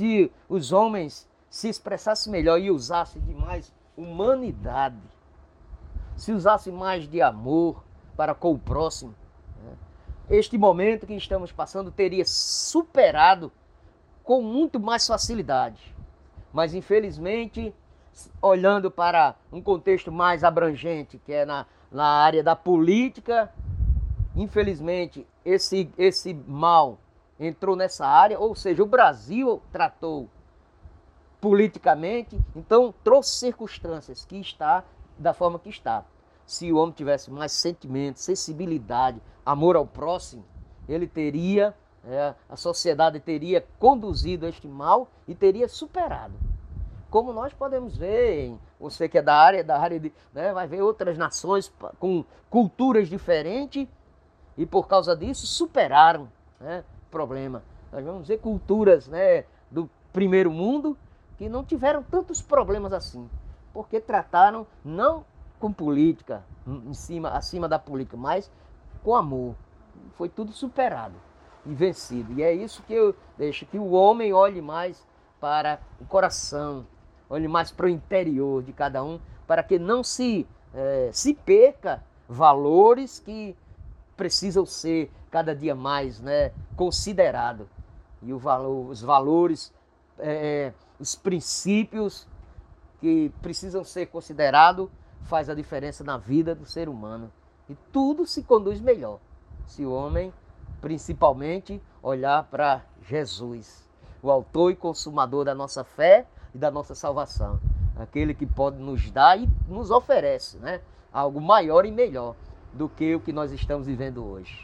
se os homens se expressassem melhor e usassem de mais humanidade, se usassem mais de amor para com o próximo, né? este momento que estamos passando teria superado com muito mais facilidade. Mas infelizmente, olhando para um contexto mais abrangente, que é na, na área da política, infelizmente esse, esse mal entrou nessa área, ou seja, o Brasil tratou politicamente, então trouxe circunstâncias que está da forma que está. Se o homem tivesse mais sentimento, sensibilidade, amor ao próximo, ele teria, é, a sociedade teria conduzido este mal e teria superado. Como nós podemos ver, você que é da área, da área de, né, vai ver outras nações com culturas diferentes e por causa disso superaram né, problema. Nós vamos ver culturas né, do primeiro mundo que não tiveram tantos problemas assim, porque trataram não com política, em cima, acima da política, mas com amor. Foi tudo superado e vencido. E é isso que eu deixo, que o homem olhe mais para o coração, olhe mais para o interior de cada um, para que não se, é, se perca valores que precisam ser cada dia mais né, considerados. E valor, os valores é, os princípios que precisam ser considerados faz a diferença na vida do ser humano. E tudo se conduz melhor se o homem, principalmente, olhar para Jesus, o autor e consumador da nossa fé e da nossa salvação. Aquele que pode nos dar e nos oferece né, algo maior e melhor do que o que nós estamos vivendo hoje.